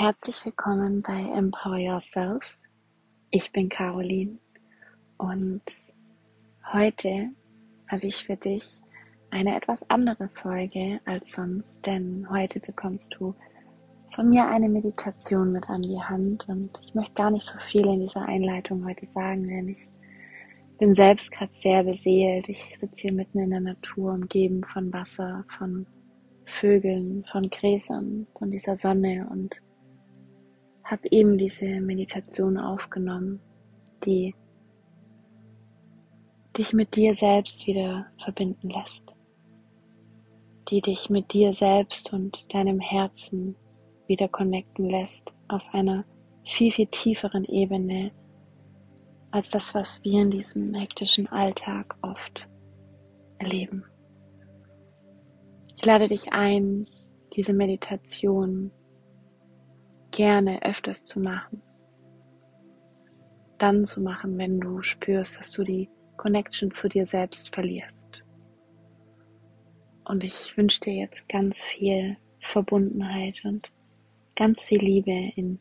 Herzlich willkommen bei Empower Yourself. Ich bin Caroline und heute habe ich für dich eine etwas andere Folge als sonst, denn heute bekommst du von mir eine Meditation mit an die Hand und ich möchte gar nicht so viel in dieser Einleitung heute sagen, denn ich bin selbst gerade sehr beseelt. Ich sitze hier mitten in der Natur, umgeben von Wasser, von Vögeln, von Gräsern, von dieser Sonne und habe eben diese Meditation aufgenommen, die dich mit dir selbst wieder verbinden lässt, die dich mit dir selbst und deinem Herzen wieder connecten lässt auf einer viel, viel tieferen Ebene als das, was wir in diesem hektischen Alltag oft erleben. Ich lade dich ein, diese Meditation gerne öfters zu machen. Dann zu machen, wenn du spürst, dass du die Connection zu dir selbst verlierst. Und ich wünsche dir jetzt ganz viel Verbundenheit und ganz viel Liebe in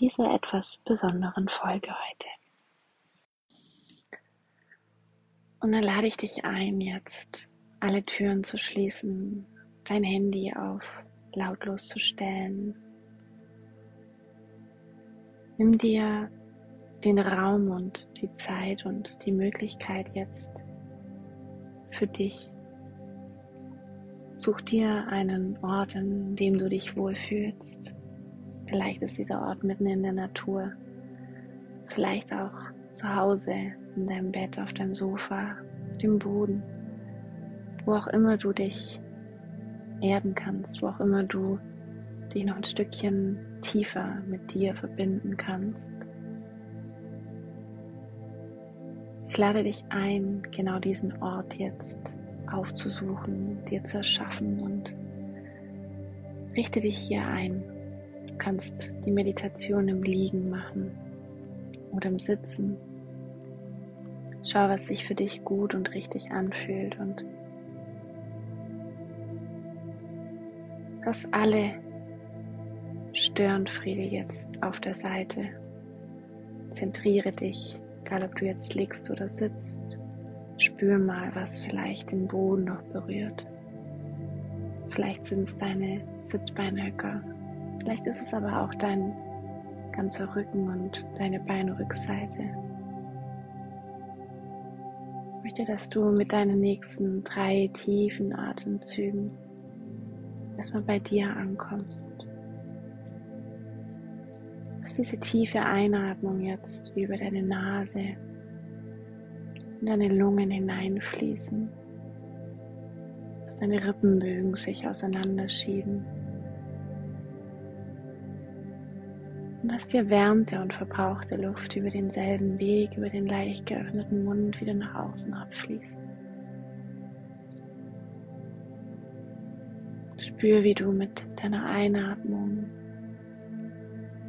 dieser etwas besonderen Folge heute. Und dann lade ich dich ein, jetzt alle Türen zu schließen, dein Handy auf lautlos zu stellen Nimm dir den Raum und die Zeit und die Möglichkeit jetzt für dich. Such dir einen Ort, in dem du dich wohlfühlst. Vielleicht ist dieser Ort mitten in der Natur. Vielleicht auch zu Hause, in deinem Bett, auf deinem Sofa, auf dem Boden. Wo auch immer du dich erden kannst, wo auch immer du dich noch ein Stückchen tiefer mit dir verbinden kannst. Ich lade dich ein, genau diesen Ort jetzt aufzusuchen, dir zu erschaffen und richte dich hier ein. Du kannst die Meditation im Liegen machen oder im Sitzen. Schau, was sich für dich gut und richtig anfühlt und lass alle Stirnfriede jetzt auf der Seite. Zentriere dich, egal ob du jetzt liegst oder sitzt. Spür mal, was vielleicht den Boden noch berührt. Vielleicht sind es deine Sitzbeinhöcker. Vielleicht ist es aber auch dein ganzer Rücken und deine Beinrückseite. Ich möchte, dass du mit deinen nächsten drei tiefen Atemzügen erstmal bei dir ankommst diese tiefe Einatmung jetzt über deine Nase in deine Lungen hineinfließen. Dass deine Rippenbögen sich auseinanderschieben. Und dass die erwärmte und verbrauchte Luft über denselben Weg, über den leicht geöffneten Mund wieder nach außen abfließt. Spür, wie du mit deiner Einatmung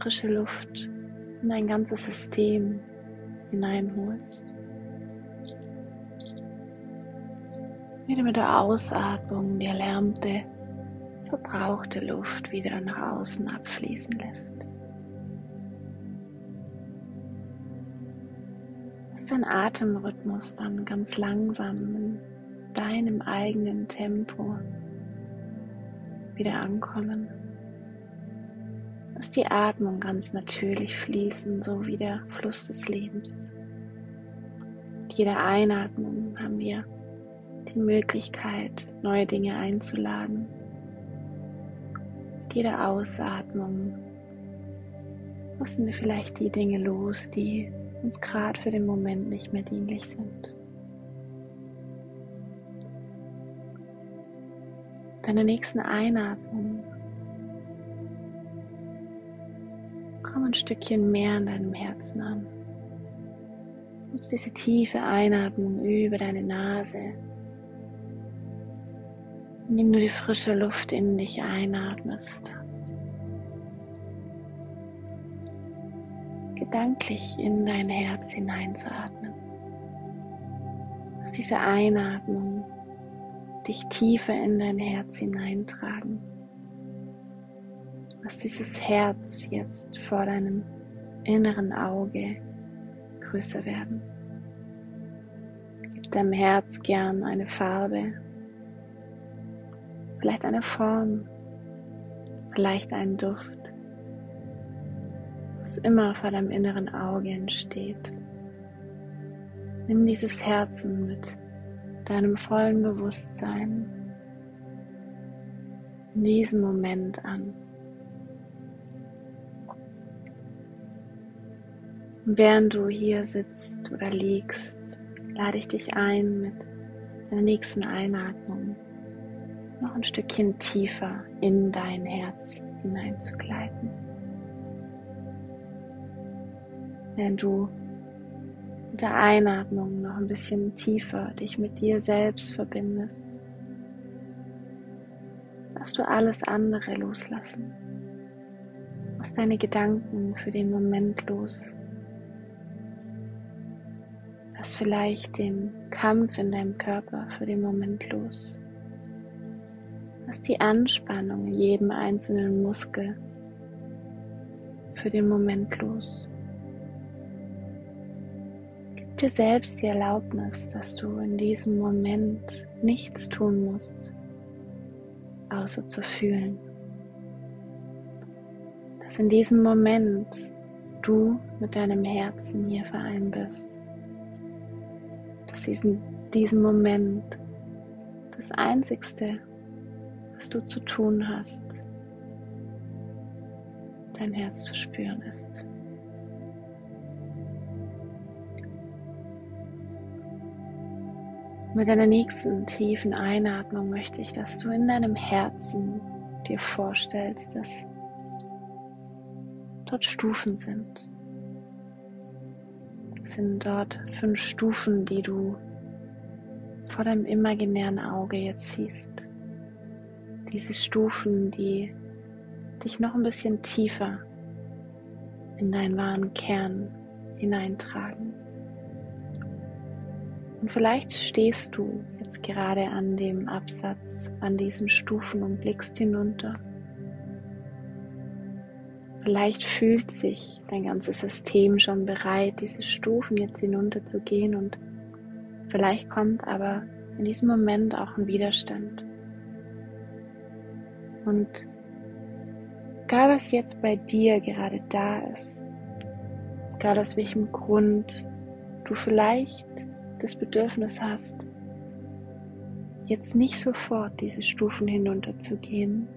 frische Luft in dein ganzes System hineinholst. Wie du mit der Ausatmung die erlärmte, verbrauchte Luft wieder nach außen abfließen lässt. Lass dein Atemrhythmus dann ganz langsam in deinem eigenen Tempo wieder ankommen. Lass die Atmung ganz natürlich fließen, so wie der Fluss des Lebens. Mit jeder Einatmung haben wir die Möglichkeit, neue Dinge einzuladen. Mit jeder Ausatmung lassen wir vielleicht die Dinge los, die uns gerade für den Moment nicht mehr dienlich sind. Deine nächsten Einatmung Komm ein Stückchen mehr an deinem Herzen an. Nutz diese tiefe Einatmung über deine Nase. Indem du die frische Luft in dich einatmest. Gedanklich in dein Herz hineinzuatmen. Lass diese Einatmung dich tiefer in dein Herz hineintragen Lass dieses Herz jetzt vor deinem inneren Auge größer werden. Gib deinem Herz gern eine Farbe, vielleicht eine Form, vielleicht einen Duft, was immer vor deinem inneren Auge entsteht. Nimm dieses Herzen mit deinem vollen Bewusstsein in diesem Moment an. Und während du hier sitzt oder liegst, lade ich dich ein, mit deiner nächsten Einatmung noch ein Stückchen tiefer in dein Herz hineinzugleiten. Während du mit der Einatmung noch ein bisschen tiefer dich mit dir selbst verbindest, darfst du alles andere loslassen. Lass deine Gedanken für den Moment los. Lass vielleicht den Kampf in deinem Körper für den Moment los. Lass die Anspannung in jedem einzelnen Muskel für den Moment los. Gib dir selbst die Erlaubnis, dass du in diesem Moment nichts tun musst, außer zu fühlen. Dass in diesem Moment du mit deinem Herzen hier vereint bist diesen, diesem Moment das Einzigste, was du zu tun hast, dein Herz zu spüren ist. Mit deiner nächsten tiefen Einatmung möchte ich, dass du in deinem Herzen dir vorstellst, dass dort Stufen sind sind dort fünf Stufen, die du vor deinem imaginären Auge jetzt siehst. Diese Stufen, die dich noch ein bisschen tiefer in deinen wahren Kern hineintragen. Und vielleicht stehst du jetzt gerade an dem Absatz, an diesen Stufen und blickst hinunter Vielleicht fühlt sich dein ganzes System schon bereit, diese Stufen jetzt hinunterzugehen und vielleicht kommt aber in diesem Moment auch ein Widerstand. Und egal was jetzt bei dir gerade da ist, egal aus welchem Grund du vielleicht das Bedürfnis hast, jetzt nicht sofort diese Stufen hinunterzugehen,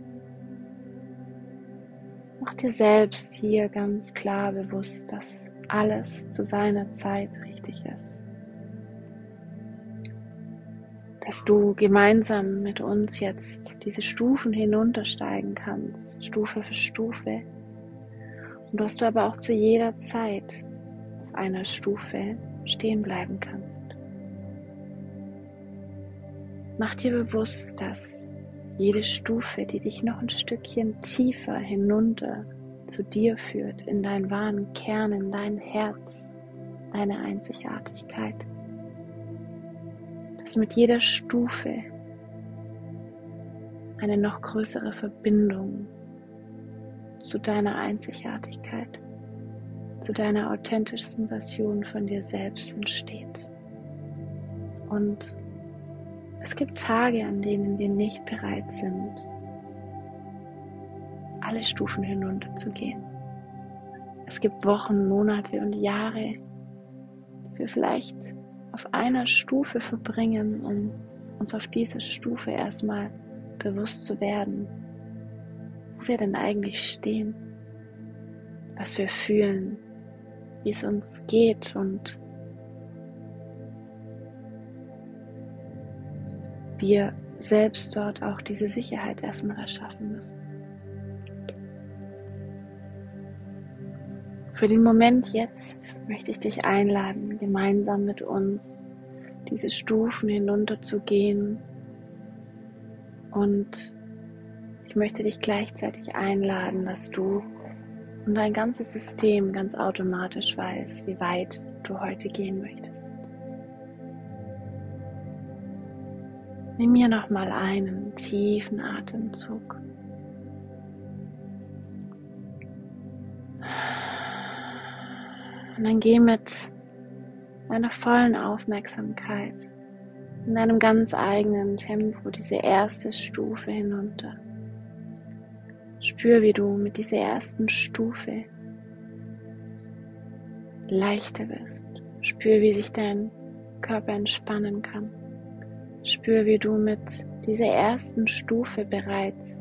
Mach dir selbst hier ganz klar bewusst, dass alles zu seiner Zeit richtig ist. Dass du gemeinsam mit uns jetzt diese Stufen hinuntersteigen kannst, Stufe für Stufe. Und dass du aber auch zu jeder Zeit auf einer Stufe stehen bleiben kannst. Mach dir bewusst, dass jede Stufe, die dich noch ein Stückchen tiefer hinunter zu dir führt, in deinen wahren Kern, in dein Herz, deine Einzigartigkeit. Dass mit jeder Stufe eine noch größere Verbindung zu deiner Einzigartigkeit, zu deiner authentischsten Version von dir selbst entsteht. Und es gibt Tage, an denen wir nicht bereit sind, alle Stufen hinunterzugehen. Es gibt Wochen, Monate und Jahre, die wir vielleicht auf einer Stufe verbringen, um uns auf dieser Stufe erstmal bewusst zu werden, wo wir denn eigentlich stehen, was wir fühlen, wie es uns geht und wir selbst dort auch diese Sicherheit erstmal erschaffen müssen. Für den Moment jetzt möchte ich dich einladen, gemeinsam mit uns diese Stufen hinunterzugehen und ich möchte dich gleichzeitig einladen, dass du und dein ganzes System ganz automatisch weiß, wie weit du heute gehen möchtest. Nimm hier nochmal einen tiefen Atemzug. Und dann geh mit deiner vollen Aufmerksamkeit in deinem ganz eigenen Tempo diese erste Stufe hinunter. Spür, wie du mit dieser ersten Stufe leichter wirst. Spür, wie sich dein Körper entspannen kann. Spür, wie du mit dieser ersten Stufe bereits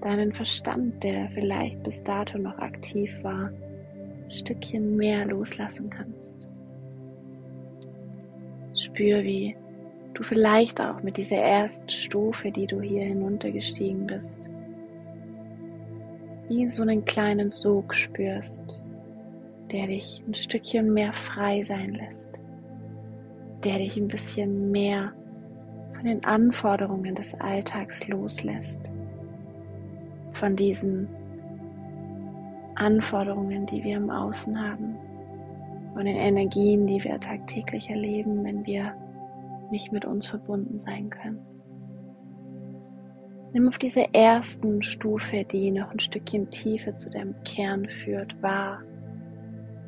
deinen Verstand, der vielleicht bis dato noch aktiv war, ein Stückchen mehr loslassen kannst. Spür, wie du vielleicht auch mit dieser ersten Stufe, die du hier hinuntergestiegen bist, wie so einen kleinen Sog spürst, der dich ein Stückchen mehr frei sein lässt, der dich ein bisschen mehr von den Anforderungen des Alltags loslässt, von diesen Anforderungen, die wir im Außen haben, von den Energien, die wir tagtäglich erleben, wenn wir nicht mit uns verbunden sein können. Nimm auf dieser ersten Stufe, die noch ein Stückchen tiefer zu deinem Kern führt, wahr,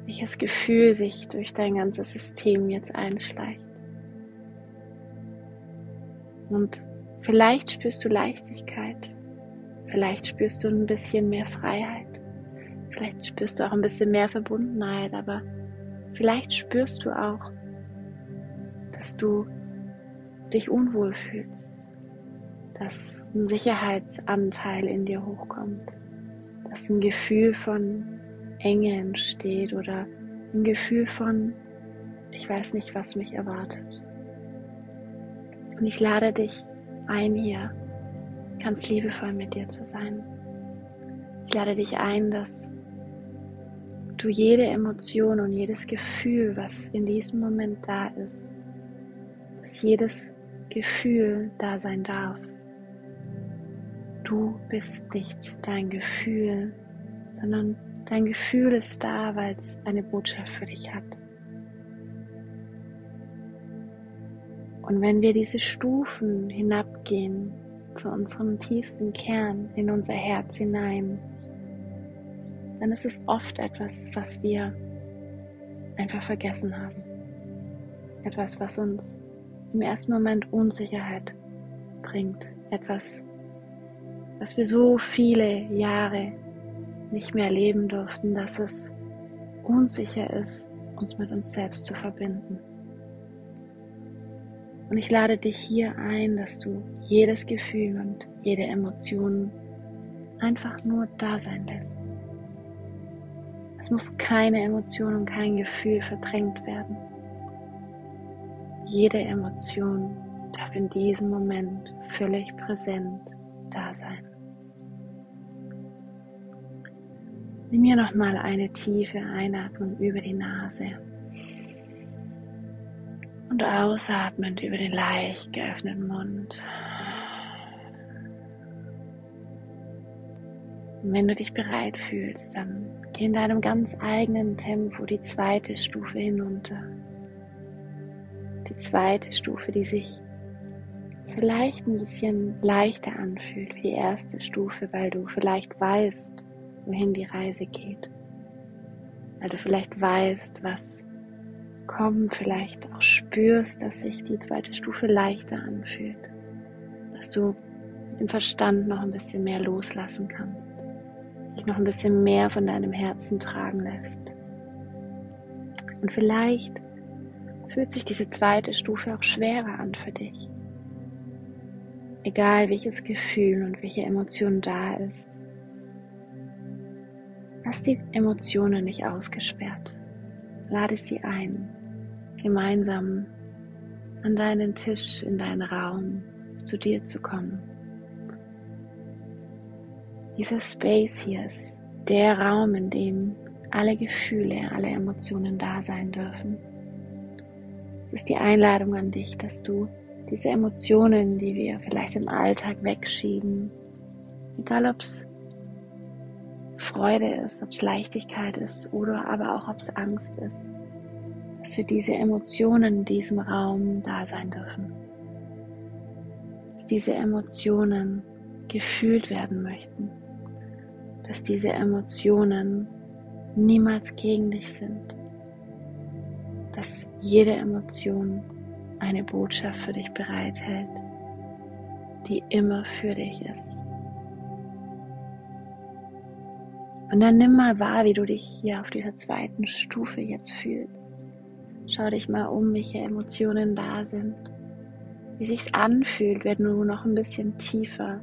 welches Gefühl sich durch dein ganzes System jetzt einschleicht. Und vielleicht spürst du Leichtigkeit, vielleicht spürst du ein bisschen mehr Freiheit, vielleicht spürst du auch ein bisschen mehr Verbundenheit, aber vielleicht spürst du auch, dass du dich unwohl fühlst, dass ein Sicherheitsanteil in dir hochkommt, dass ein Gefühl von Enge entsteht oder ein Gefühl von, ich weiß nicht, was mich erwartet. Und ich lade dich ein, hier ganz liebevoll mit dir zu sein. Ich lade dich ein, dass du jede Emotion und jedes Gefühl, was in diesem Moment da ist, dass jedes Gefühl da sein darf. Du bist nicht dein Gefühl, sondern dein Gefühl ist da, weil es eine Botschaft für dich hat. Und wenn wir diese Stufen hinabgehen zu unserem tiefsten Kern, in unser Herz hinein, dann ist es oft etwas, was wir einfach vergessen haben. Etwas, was uns im ersten Moment Unsicherheit bringt. Etwas, was wir so viele Jahre nicht mehr erleben durften, dass es unsicher ist, uns mit uns selbst zu verbinden. Und ich lade dich hier ein, dass du jedes Gefühl und jede Emotion einfach nur da sein lässt. Es muss keine Emotion und kein Gefühl verdrängt werden. Jede Emotion darf in diesem Moment völlig präsent da sein. Nimm hier nochmal eine tiefe Einatmung über die Nase und ausatmend über den leicht geöffneten Mund. Und wenn du dich bereit fühlst, dann geh in deinem ganz eigenen Tempo die zweite Stufe hinunter. Die zweite Stufe, die sich vielleicht ein bisschen leichter anfühlt wie die erste Stufe, weil du vielleicht weißt, wohin die Reise geht. Weil du vielleicht weißt, was kommen, vielleicht auch spürst, dass sich die zweite Stufe leichter anfühlt, dass du im Verstand noch ein bisschen mehr loslassen kannst, dich noch ein bisschen mehr von deinem Herzen tragen lässt. Und vielleicht fühlt sich diese zweite Stufe auch schwerer an für dich. Egal welches Gefühl und welche Emotion da ist, lass die Emotionen nicht ausgesperrt. Lade sie ein gemeinsam an deinen Tisch, in deinen Raum zu dir zu kommen. Dieser Space hier ist der Raum, in dem alle Gefühle, alle Emotionen da sein dürfen. Es ist die Einladung an dich, dass du diese Emotionen, die wir vielleicht im Alltag wegschieben, egal ob es Freude ist, ob es Leichtigkeit ist oder aber auch ob es Angst ist, dass für diese Emotionen in diesem Raum da sein dürfen. Dass diese Emotionen gefühlt werden möchten. Dass diese Emotionen niemals gegen dich sind, dass jede Emotion eine Botschaft für dich bereithält, die immer für dich ist. Und dann nimm mal wahr, wie du dich hier auf dieser zweiten Stufe jetzt fühlst. Schau dich mal um, welche Emotionen da sind. Wie sich's anfühlt, wenn du noch ein bisschen tiefer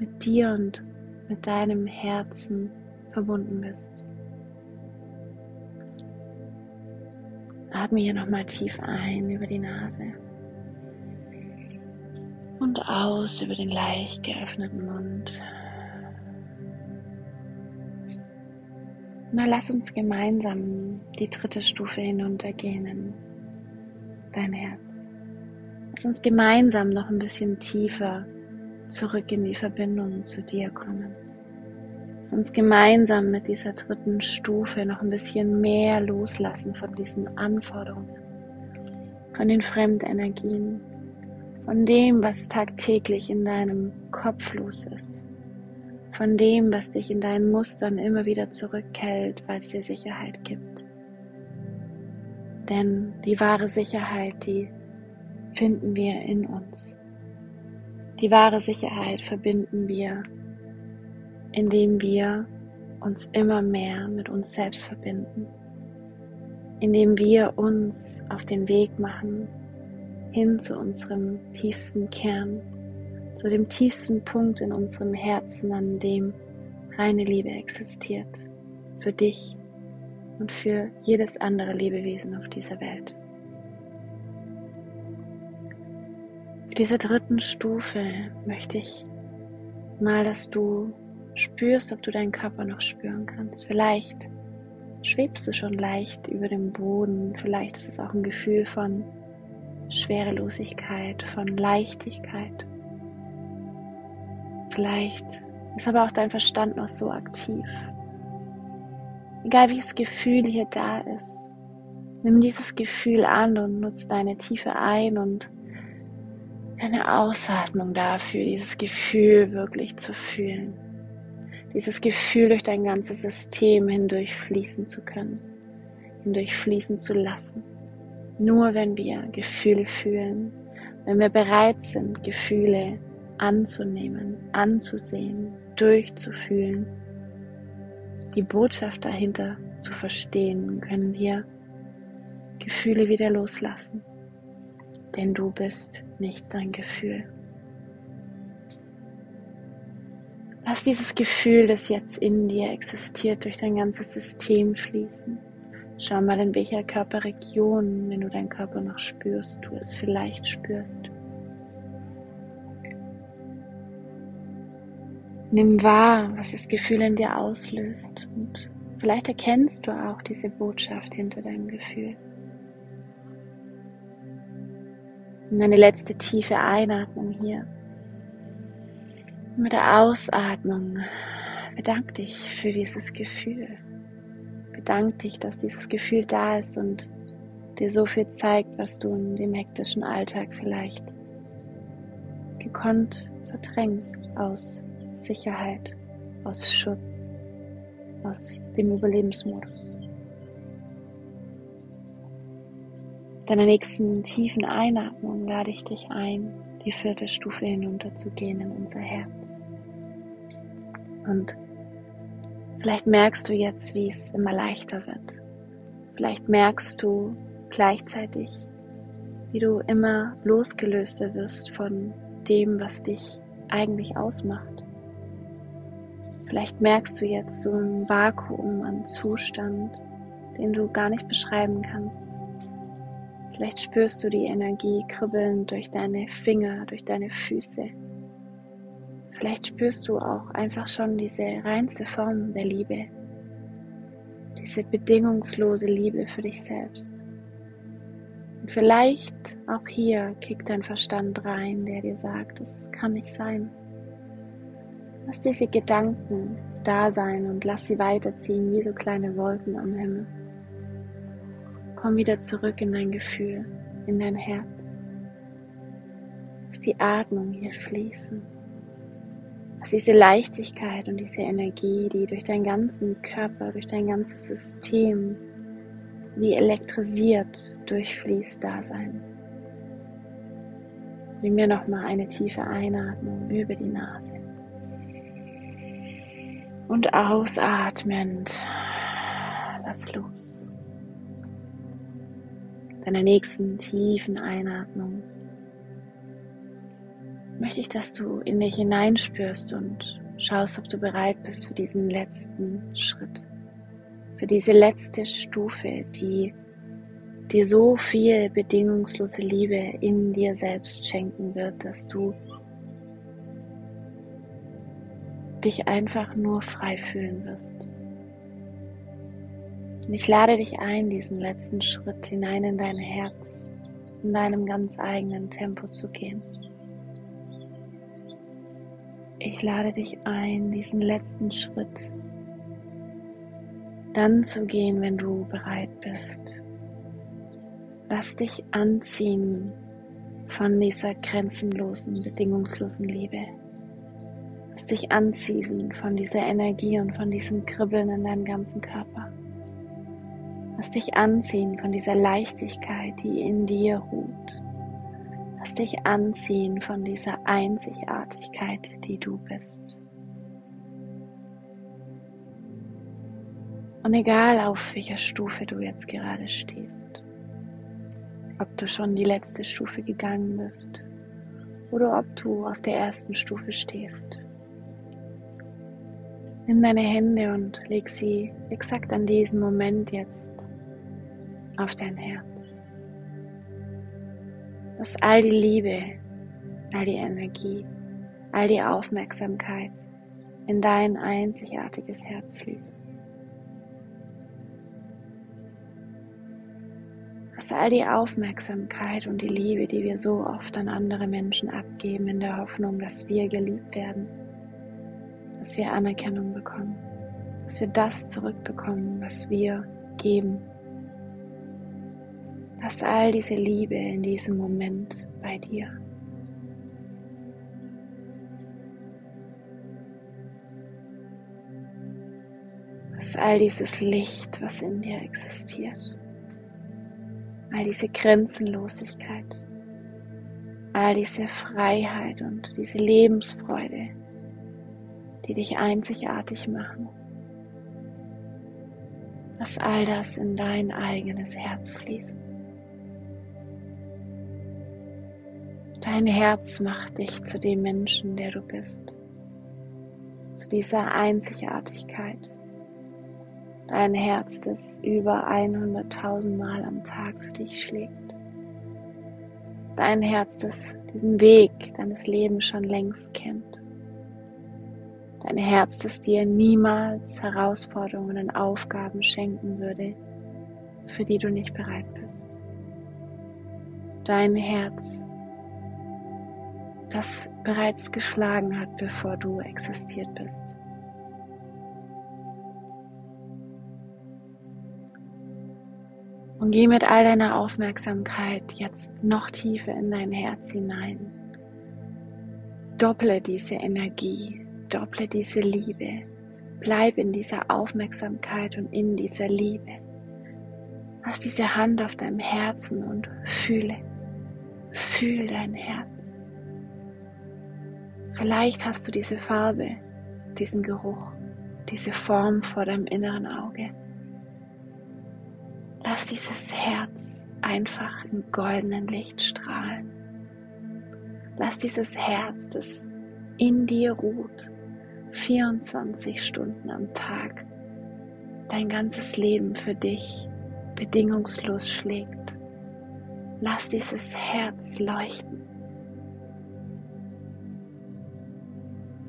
mit dir und mit deinem Herzen verbunden bist. Atme hier nochmal tief ein über die Nase und aus über den leicht geöffneten Mund. Na, lass uns gemeinsam die dritte Stufe hinuntergehen in dein Herz. Lass uns gemeinsam noch ein bisschen tiefer zurück in die Verbindung zu dir kommen. Lass uns gemeinsam mit dieser dritten Stufe noch ein bisschen mehr loslassen von diesen Anforderungen, von den Fremdenergien, von dem, was tagtäglich in deinem Kopf los ist von dem, was dich in deinen Mustern immer wieder zurückhält, weil es dir Sicherheit gibt. Denn die wahre Sicherheit, die finden wir in uns. Die wahre Sicherheit verbinden wir, indem wir uns immer mehr mit uns selbst verbinden, indem wir uns auf den Weg machen hin zu unserem tiefsten Kern, zu dem tiefsten Punkt in unserem Herzen, an dem reine Liebe existiert. Für dich und für jedes andere Lebewesen auf dieser Welt. Für diese dritten Stufe möchte ich mal, dass du spürst, ob du deinen Körper noch spüren kannst. Vielleicht schwebst du schon leicht über dem Boden. Vielleicht ist es auch ein Gefühl von Schwerelosigkeit, von Leichtigkeit. Vielleicht ist aber auch dein Verstand noch so aktiv. Egal welches Gefühl hier da ist, nimm dieses Gefühl an und nutz deine Tiefe ein und deine Ausatmung dafür, dieses Gefühl wirklich zu fühlen. Dieses Gefühl durch dein ganzes System hindurch fließen zu können, hindurch fließen zu lassen. Nur wenn wir Gefühle fühlen, wenn wir bereit sind, Gefühle anzunehmen, anzusehen, durchzufühlen, die Botschaft dahinter zu verstehen, können wir Gefühle wieder loslassen. Denn du bist nicht dein Gefühl. Lass dieses Gefühl, das jetzt in dir existiert, durch dein ganzes System fließen. Schau mal, in welcher Körperregion, wenn du deinen Körper noch spürst, du es vielleicht spürst. Nimm wahr, was das Gefühl in dir auslöst und vielleicht erkennst du auch diese Botschaft hinter deinem Gefühl. Und eine letzte tiefe Einatmung hier. Mit der Ausatmung bedank dich für dieses Gefühl. Bedank dich, dass dieses Gefühl da ist und dir so viel zeigt, was du in dem hektischen Alltag vielleicht gekonnt verdrängst aus Sicherheit, aus Schutz, aus dem Überlebensmodus. Deiner nächsten tiefen Einatmung lade ich dich ein, die vierte Stufe hinunterzugehen in unser Herz. Und vielleicht merkst du jetzt, wie es immer leichter wird. Vielleicht merkst du gleichzeitig, wie du immer losgelöster wirst von dem, was dich eigentlich ausmacht. Vielleicht merkst du jetzt so ein Vakuum an Zustand, den du gar nicht beschreiben kannst. Vielleicht spürst du die Energie kribbeln durch deine Finger, durch deine Füße. Vielleicht spürst du auch einfach schon diese reinste Form der Liebe, diese bedingungslose Liebe für dich selbst. Und vielleicht auch hier kickt dein Verstand rein, der dir sagt, es kann nicht sein. Lass diese Gedanken da sein und lass sie weiterziehen wie so kleine Wolken am Himmel. Komm wieder zurück in dein Gefühl, in dein Herz. Lass die Atmung hier fließen. Lass diese Leichtigkeit und diese Energie, die durch deinen ganzen Körper, durch dein ganzes System wie elektrisiert durchfließt Dasein. Nimm mir nochmal eine tiefe Einatmung über die Nase. Und ausatmend, lass los. Deiner nächsten tiefen Einatmung möchte ich, dass du in dich hineinspürst und schaust, ob du bereit bist für diesen letzten Schritt, für diese letzte Stufe, die dir so viel bedingungslose Liebe in dir selbst schenken wird, dass du dich einfach nur frei fühlen wirst. Und ich lade dich ein, diesen letzten Schritt hinein in dein Herz, in deinem ganz eigenen Tempo zu gehen. Ich lade dich ein, diesen letzten Schritt dann zu gehen, wenn du bereit bist. Lass dich anziehen von dieser grenzenlosen, bedingungslosen Liebe. Lass dich anziehen von dieser Energie und von diesem Kribbeln in deinem ganzen Körper. Lass dich anziehen von dieser Leichtigkeit, die in dir ruht. Lass dich anziehen von dieser Einzigartigkeit, die du bist. Und egal auf welcher Stufe du jetzt gerade stehst, ob du schon die letzte Stufe gegangen bist oder ob du auf der ersten Stufe stehst, nimm deine Hände und leg sie exakt an diesem Moment jetzt auf dein Herz dass all die Liebe, all die Energie, all die Aufmerksamkeit in dein einzigartiges Herz fließt. Dass all die Aufmerksamkeit und die Liebe, die wir so oft an andere Menschen abgeben, in der Hoffnung, dass wir geliebt werden, dass wir Anerkennung bekommen, dass wir das zurückbekommen, was wir geben Lass all diese Liebe in diesem Moment bei dir. Lass all dieses Licht, was in dir existiert, all diese Grenzenlosigkeit, all diese Freiheit und diese Lebensfreude, die dich einzigartig machen. Lass all das in dein eigenes Herz fließen. Dein Herz macht dich zu dem Menschen, der du bist, zu dieser Einzigartigkeit. Dein Herz, das über 100.000 Mal am Tag für dich schlägt. Dein Herz, das diesen Weg deines Lebens schon längst kennt. Dein Herz, das dir niemals Herausforderungen und Aufgaben schenken würde, für die du nicht bereit bist. Dein Herz, das bereits geschlagen hat, bevor du existiert bist. Und geh mit all deiner Aufmerksamkeit jetzt noch tiefer in dein Herz hinein. Dopple diese Energie, dopple diese Liebe. Bleib in dieser Aufmerksamkeit und in dieser Liebe. Lass diese Hand auf deinem Herzen und fühle, fühl dein Herz. Vielleicht hast du diese Farbe, diesen Geruch, diese Form vor deinem inneren Auge. Lass dieses Herz einfach im goldenen Licht strahlen. Lass dieses Herz, das in dir ruht, 24 Stunden am Tag, dein ganzes Leben für dich bedingungslos schlägt. Lass dieses Herz leuchten.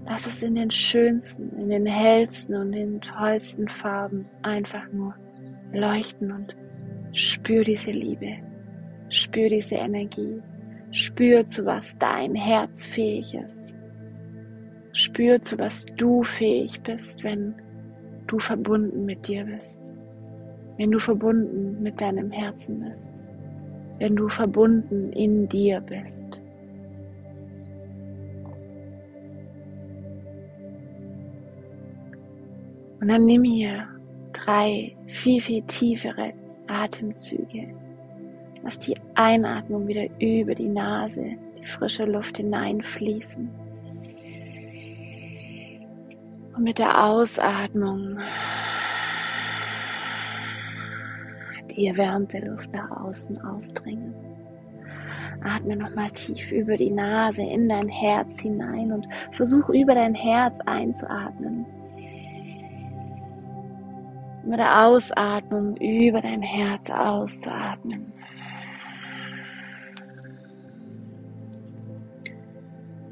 Lass es in den schönsten, in den hellsten und den tollsten Farben einfach nur leuchten und spür diese Liebe, spür diese Energie, spür zu was dein Herz fähig ist. Spür zu was du fähig bist, wenn du verbunden mit dir bist, wenn du verbunden mit deinem Herzen bist, wenn du verbunden in dir bist. Und dann nimm hier drei viel, viel tiefere, Atemzüge. Lass die Einatmung wieder über die Nase, die frische Luft hineinfließen. Und mit der Ausatmung die erwärmte Luft nach außen ausdringen. Atme nochmal tief über die Nase in dein Herz hinein und versuch über dein Herz einzuatmen. Mit der Ausatmung über dein Herz auszuatmen.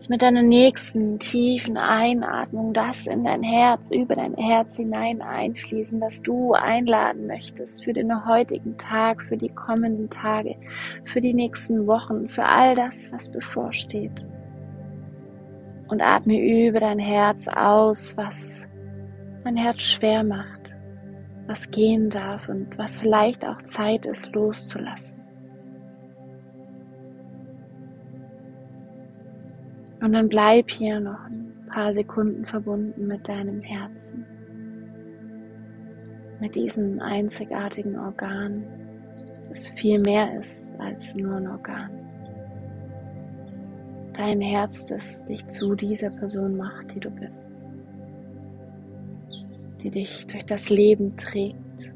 Mit deiner nächsten tiefen Einatmung das in dein Herz, über dein Herz hinein einfließen, was du einladen möchtest für den heutigen Tag, für die kommenden Tage, für die nächsten Wochen, für all das, was bevorsteht. Und atme über dein Herz aus, was dein Herz schwer macht, was gehen darf und was vielleicht auch Zeit ist loszulassen. Und dann bleib hier noch ein paar Sekunden verbunden mit deinem Herzen, mit diesem einzigartigen Organ, das viel mehr ist als nur ein Organ. Dein Herz, das dich zu dieser Person macht, die du bist, die dich durch das Leben trägt.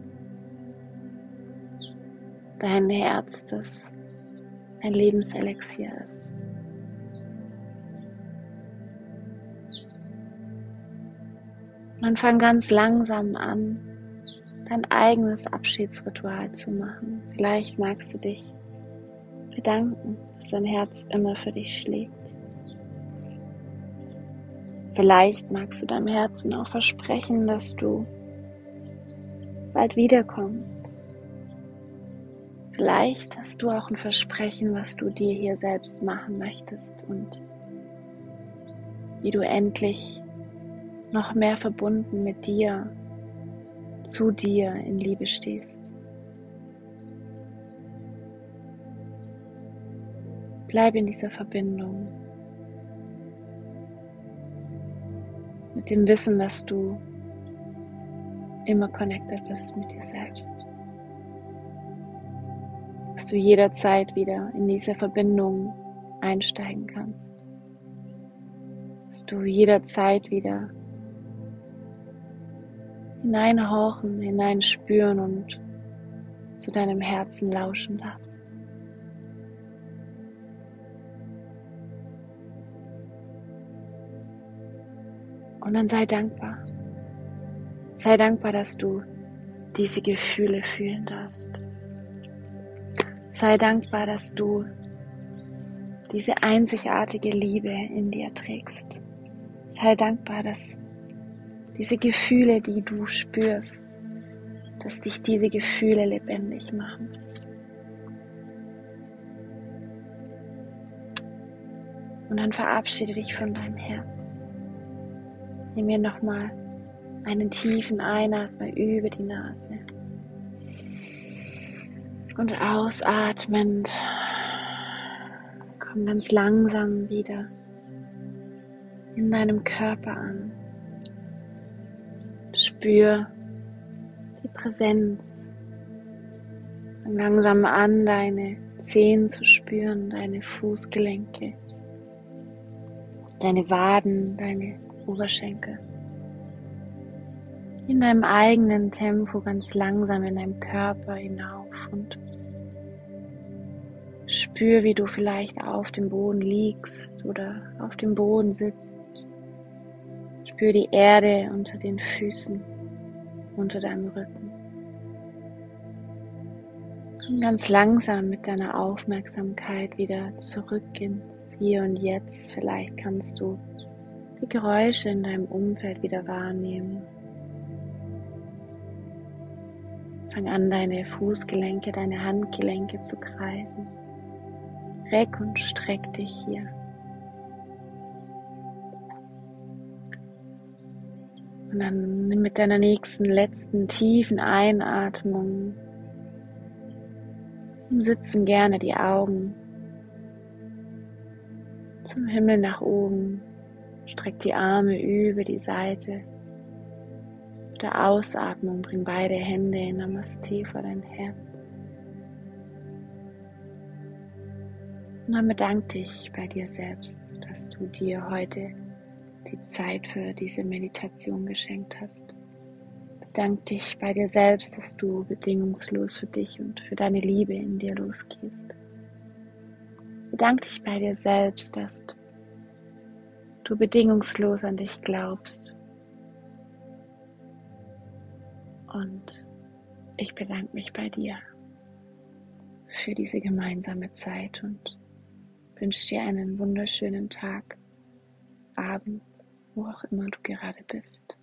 Dein Herz, das ein Lebenselixier ist. Und fang ganz langsam an, dein eigenes Abschiedsritual zu machen. Vielleicht magst du dich bedanken, dass dein Herz immer für dich schlägt. Vielleicht magst du deinem Herzen auch versprechen, dass du bald wiederkommst. Vielleicht hast du auch ein Versprechen, was du dir hier selbst machen möchtest und wie du endlich noch mehr verbunden mit dir, zu dir in Liebe stehst. Bleib in dieser Verbindung. Mit dem Wissen, dass du immer connected bist mit dir selbst. Dass du jederzeit wieder in diese Verbindung einsteigen kannst. Dass du jederzeit wieder hineinhauchen, hineinspüren und zu deinem Herzen lauschen darfst. Und dann sei dankbar. Sei dankbar, dass du diese Gefühle fühlen darfst. Sei dankbar, dass du diese einzigartige Liebe in dir trägst. Sei dankbar, dass diese Gefühle, die du spürst, dass dich diese Gefühle lebendig machen. Und dann verabschiede dich von deinem Herz. Nimm mir nochmal einen tiefen Einatmer über die Nase. Und ausatmend komm ganz langsam wieder in deinem Körper an. Spür die Präsenz. Fang langsam an, deine Zehen zu spüren, deine Fußgelenke, deine Waden, deine Oberschenkel. In deinem eigenen Tempo ganz langsam in deinem Körper hinauf und spür, wie du vielleicht auf dem Boden liegst oder auf dem Boden sitzt Spür die Erde unter den Füßen, unter deinem Rücken. Komm ganz langsam mit deiner Aufmerksamkeit wieder zurück ins Hier und Jetzt. Vielleicht kannst du die Geräusche in deinem Umfeld wieder wahrnehmen. Fang an, deine Fußgelenke, deine Handgelenke zu kreisen. Reck und streck dich hier. Und dann mit deiner nächsten, letzten tiefen Einatmung im Sitzen gerne die Augen zum Himmel nach oben. Streck die Arme über die Seite. Mit der Ausatmung bring beide Hände in Namaste vor dein Herz. Und dann bedank dich bei dir selbst, dass du dir heute die Zeit für diese Meditation geschenkt hast. Bedank dich bei dir selbst, dass du bedingungslos für dich und für deine Liebe in dir losgehst. Bedank dich bei dir selbst, dass du bedingungslos an dich glaubst Und ich bedanke mich bei dir für diese gemeinsame Zeit und wünsche dir einen wunderschönen Tag, Abend, wo auch immer du gerade bist.